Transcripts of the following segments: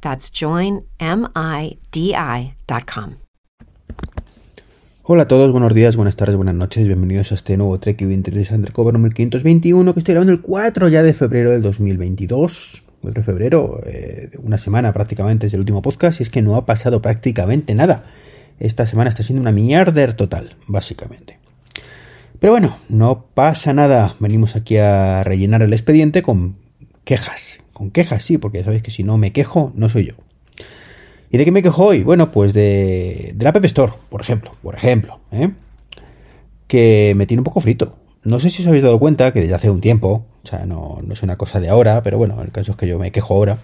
That's joinmidi.com. Hola a todos, buenos días, buenas tardes, buenas noches, bienvenidos a este nuevo Trek 23 Undercover número 521 que estoy grabando el 4 ya de febrero del 2022. 4 de febrero, eh, una semana prácticamente es el último podcast y es que no ha pasado prácticamente nada. Esta semana está siendo una mierder total, básicamente. Pero bueno, no pasa nada. Venimos aquí a rellenar el expediente con quejas. Con quejas, sí, porque sabéis que si no me quejo, no soy yo. ¿Y de qué me quejo hoy? Bueno, pues de, de la App Store, por ejemplo. Por ejemplo, ¿eh? Que me tiene un poco frito. No sé si os habéis dado cuenta que desde hace un tiempo, o sea, no, no es una cosa de ahora, pero bueno, el caso es que yo me quejo ahora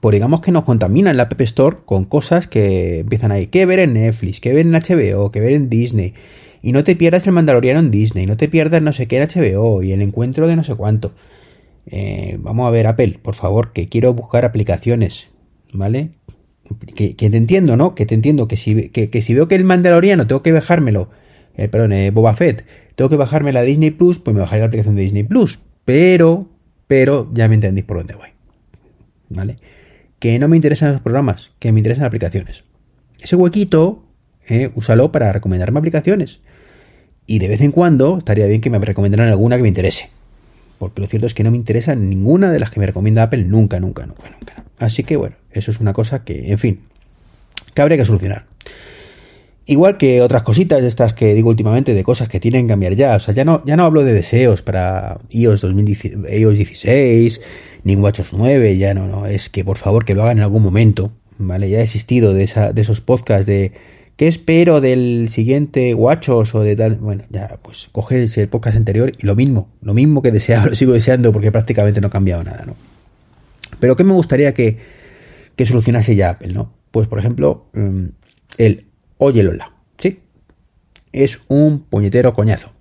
pues digamos que nos contaminan la App Store con cosas que empiezan ahí, que ver en Netflix, que ver en HBO, que ver en Disney. Y no te pierdas el Mandaloriano en Disney, no te pierdas no sé qué en HBO y el encuentro de no sé cuánto. Eh, vamos a ver, Apple, por favor, que quiero buscar aplicaciones, ¿vale? Que, te entiendo, ¿no? Que te entiendo que si, que, si veo que el Mandaloriano tengo que bajármelo, eh, perdón, eh, Boba Fett, tengo que bajarme la Disney Plus, pues me bajaré la aplicación de Disney Plus. Pero, pero, ya me entendéis por dónde voy, ¿vale? que no me interesan los programas, que me interesan aplicaciones. Ese huequito, eh, úsalo para recomendarme aplicaciones. Y de vez en cuando estaría bien que me recomendaran alguna que me interese. Porque lo cierto es que no me interesa ninguna de las que me recomienda Apple nunca, nunca, nunca, nunca. Así que bueno, eso es una cosa que, en fin, que habría que solucionar. Igual que otras cositas, estas que digo últimamente, de cosas que tienen que cambiar ya. O sea, ya no, ya no hablo de deseos para iOS, 2016, iOS 16, ni WatchOS 9, ya no, no. Es que por favor que lo hagan en algún momento. ¿Vale? Ya he existido de, esa, de esos podcasts de ¿qué espero del siguiente WatchOS o de tal? Bueno, ya, pues coger el podcast anterior y lo mismo, lo mismo que deseaba, lo sigo deseando porque prácticamente no ha cambiado nada, ¿no? Pero ¿qué me gustaría que, que solucionase ya Apple, ¿no? Pues por ejemplo, mm, el Oye Lola, ¿sí? Es un puñetero coñazo.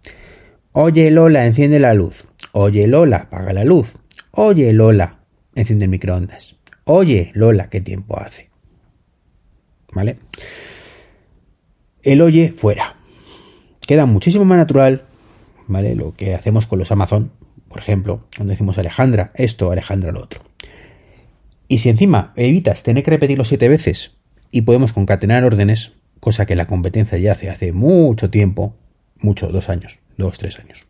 Oye Lola, enciende la luz. Oye Lola, apaga la luz. Oye Lola, enciende el microondas. Oye Lola, ¿qué tiempo hace? ¿Vale? El oye fuera. Queda muchísimo más natural, ¿vale? Lo que hacemos con los Amazon, por ejemplo, cuando decimos Alejandra esto, Alejandra lo otro. Y si encima evitas tener que repetirlo siete veces y podemos concatenar órdenes, cosa que la competencia ya hace hace mucho tiempo, mucho, dos años, dos, tres años.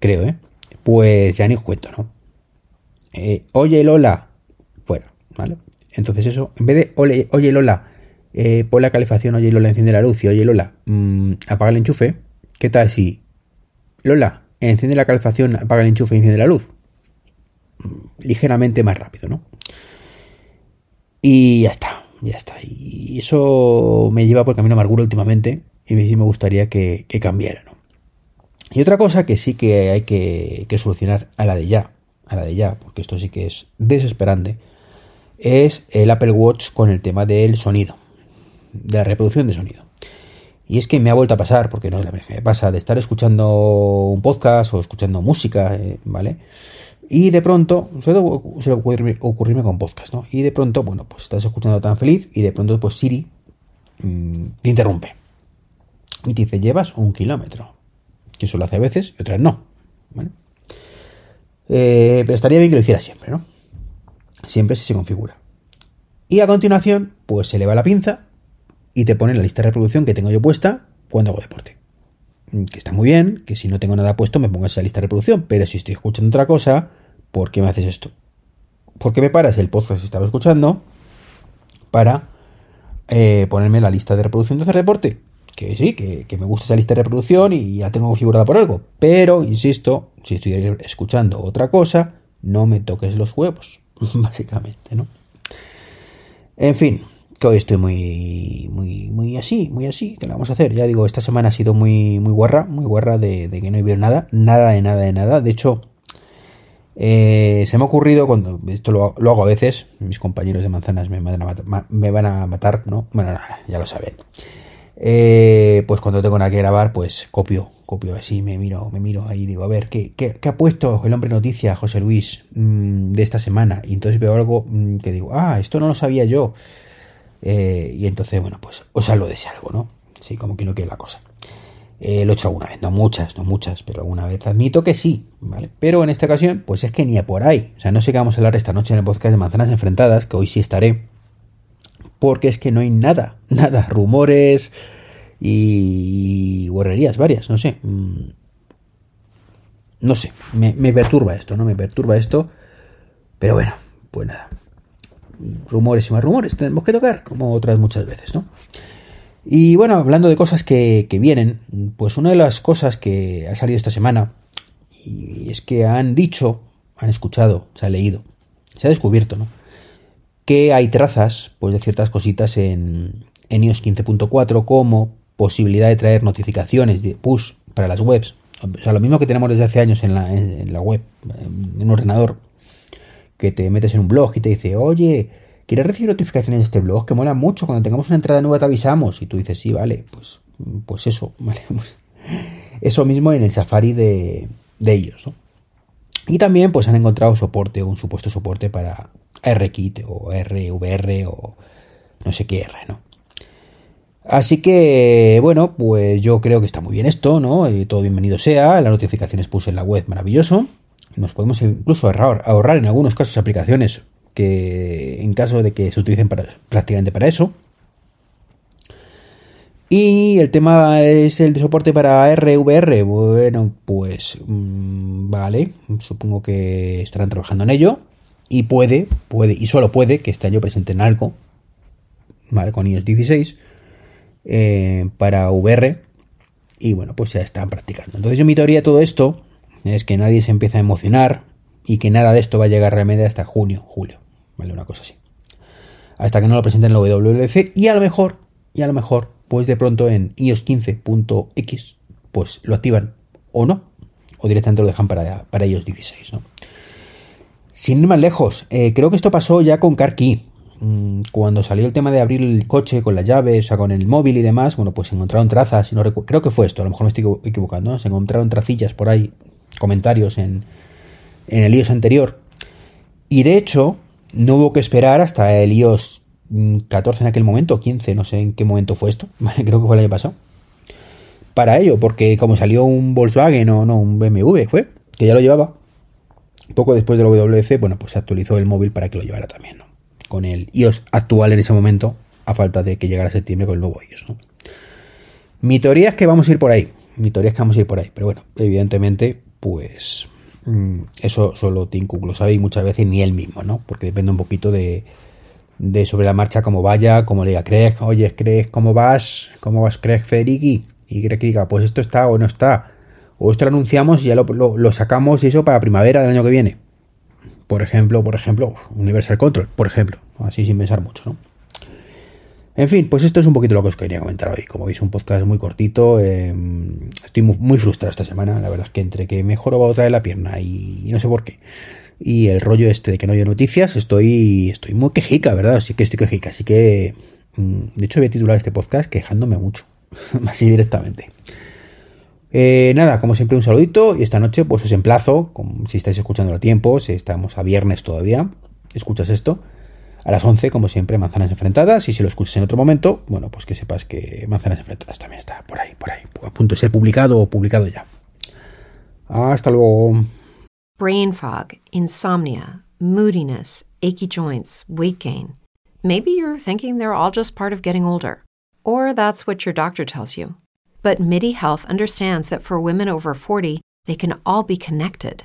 Creo, ¿eh? Pues ya ni os cuento, ¿no? Eh, oye Lola, fuera, ¿vale? Entonces eso, en vez de oye, Lola, eh, pon la calefacción, oye Lola, enciende la luz y oye Lola, mmm, apaga el enchufe, ¿qué tal si Lola, enciende la calefacción, apaga el enchufe y enciende la luz? Mm, ligeramente más rápido, ¿no? Y ya está ya está. Y eso me lleva por camino amargura últimamente y sí me gustaría que, cambiara, ¿no? Y otra cosa que sí que hay que, solucionar a la de ya, a la de ya, porque esto sí que es desesperante, es el Apple Watch con el tema del sonido, de la reproducción de sonido. Y es que me ha vuelto a pasar, porque no es la primera me pasa, de estar escuchando un podcast o escuchando música, eh, ¿vale? Y de pronto, suele ocurrirme, ocurrirme con podcast, ¿no? Y de pronto, bueno, pues estás escuchando tan feliz y de pronto, pues Siri mm, te interrumpe. Y te dice, llevas un kilómetro. Que eso lo hace a veces y otras no. ¿vale? Eh, pero estaría bien que lo hiciera siempre, ¿no? Siempre si se configura. Y a continuación, pues se le va la pinza y te pone la lista de reproducción que tengo yo puesta cuando hago deporte. Mm, que está muy bien, que si no tengo nada puesto me pongas esa lista de reproducción, pero si estoy escuchando otra cosa, ¿por qué me haces esto? ¿Por qué me paras el podcast que estaba escuchando para eh, ponerme la lista de reproducción de hacer deporte. Que sí, que, que, me gusta esa lista de reproducción y ya tengo configurada por algo. Pero, insisto, si estoy escuchando otra cosa, no me toques los huevos, básicamente, ¿no? En fin, que hoy estoy muy, muy, muy así, muy así, ¿qué le vamos a hacer? Ya digo, esta semana ha sido muy, muy guarra, muy guarra de, que no he visto nada, nada de nada de nada. De hecho, eh, se me ha ocurrido cuando, esto lo, hago a veces, mis compañeros de manzanas me van a matar, ¿no? Bueno, ya lo saben. Eh, pues cuando tengo nada que grabar, pues copio, copio así, me miro, me miro ahí, digo, a ver, ¿qué, qué, ha puesto el hombre noticia, José Luis, mm, de esta semana? Y entonces veo algo mm, que digo, ah, esto no lo sabía yo. Eh, y entonces, bueno, pues os hablo de ese algo, ¿no? Sí, como que no quede la cosa. Eh, lo he hecho alguna vez, no muchas, no muchas, pero alguna vez admito que sí, ¿vale? Pero en esta ocasión, pues es que ni a por ahí. O sea, no sé qué vamos a hablar esta noche en el podcast de Manzanas Enfrentadas, que hoy sí estaré, porque es que no hay nada, nada, rumores y guerrerías varias, no sé. Mm, no sé, me, me perturba esto, ¿no? Me perturba esto, pero bueno, pues nada, rumores y más rumores tenemos que tocar, como otras muchas veces, ¿no? Y bueno, hablando de cosas que, vienen, pues una de las cosas que ha salido esta semana, y es que han dicho, han escuchado, se ha leído, se ha descubierto, ¿no? Que hay trazas, pues, de ciertas cositas en, en iOS 15.4 como posibilidad de traer notificaciones de push para las webs. O sea, lo mismo que tenemos desde hace años en la, en la web, en un ordenador, que te metes en un blog y te dice, oye, ¿quieres recibir notificaciones de este blog? Que mola mucho, cuando tengamos una entrada nueva te avisamos. Y tú dices, sí, vale, pues, pues eso, vale. Pues eso mismo en el Safari de, de ellos, ¿no? Y también pues han encontrado soporte o un supuesto soporte para RKit o RVR o no sé qué R, ¿no? Así que, bueno, pues yo creo que está muy bien esto, ¿no? Y todo bienvenido sea, las notificaciones puse en la web, maravilloso nos podemos incluso ahorrar, ahorrar en algunos casos aplicaciones que en caso de que se utilicen prácticamente para eso. Y el tema es el de soporte para RVR. Bueno, pues mm, vale, supongo que estarán trabajando en ello. Y puede, puede, y solo puede que este año presenten algo, ¿vale? Con iOS 16 eh, para VR. Y bueno, pues ya están practicando. Entonces yo mi teoría todo esto es que nadie se empieza a emocionar y que nada de esto va a llegar realmente hasta junio, julio, ¿vale? Una cosa así. Hasta que no lo presenten en la WWDC y a lo mejor, y a lo mejor, pues de pronto en iOS 15.x, pues lo activan o no, o directamente lo dejan para, para iOS 16, ¿no? Sin ir más lejos, eh, creo que esto pasó ya con CarKey. Mm, cuando salió el tema de abrir el coche con las llaves, o sea, con el móvil y demás, bueno, pues se encontraron trazas, no creo que fue esto, a lo mejor me estoy equivocando, ¿no? se encontraron tracillas por ahí comentarios en, en el iOS anterior. Y de hecho, no hubo que esperar hasta el iOS 14 en aquel momento, 15, no sé en qué momento fue esto, creo que fue el año pasado. Para ello, porque como salió un Volkswagen o no, un BMW, fue, que ya lo llevaba, poco después del WC, bueno, pues se actualizó el móvil para que lo llevara también, ¿no? Con el iOS actual en ese momento, a falta de que llegara septiembre con el nuevo iOS. Mi teoría es que vamos a ir por ahí. Mi teoría es que vamos a ir por ahí. Pero bueno, evidentemente, pues mm, eso solo Tim Cook lo sabe y muchas veces ni él mismo, ¿no? Porque depende un poquito de, de sobre la marcha cómo vaya, como le diga Craig, oye Craig, ¿cómo vas? ¿Cómo vas Craig Federighi? Y Craig diga, pues esto está o no está. O esto lo anunciamos y ya lo, lo, sacamos y eso para primavera del año que viene. Por ejemplo, por ejemplo, Universal Control, por ejemplo. Así sin pensar mucho, ¿no? En fin, pues esto es un poquito lo que os quería comentar hoy. Como veis, un podcast muy cortito. Em, estoy muy, frustrado esta semana. La verdad es que entre que me va otra vez la pierna y, no sé por qué. Y el rollo este de que no hay noticias, estoy, estoy muy quejica, ¿verdad? Sí que estoy quejica. Así que, mm, de hecho, voy a titular este podcast quejándome mucho. Así directamente. Eh, nada, como siempre, un saludito. Y esta noche, pues os emplazo, como, si estáis escuchando a tiempo, si estamos a viernes todavía, escuchas esto a las 11, como siempre, Manzanas Enfrentadas. Y si lo escuchas en otro momento, bueno, pues que sepas que Manzanas Enfrentadas también está por ahí, por ahí, a punto de ser publicado o publicado ya. Hasta luego. Brain fog, insomnia, moodiness, achy joints, weight gain. Maybe you're thinking they're all just part of getting older, or that's what your doctor tells you. But MIDI Health understands that for women over 40, they can all be connected.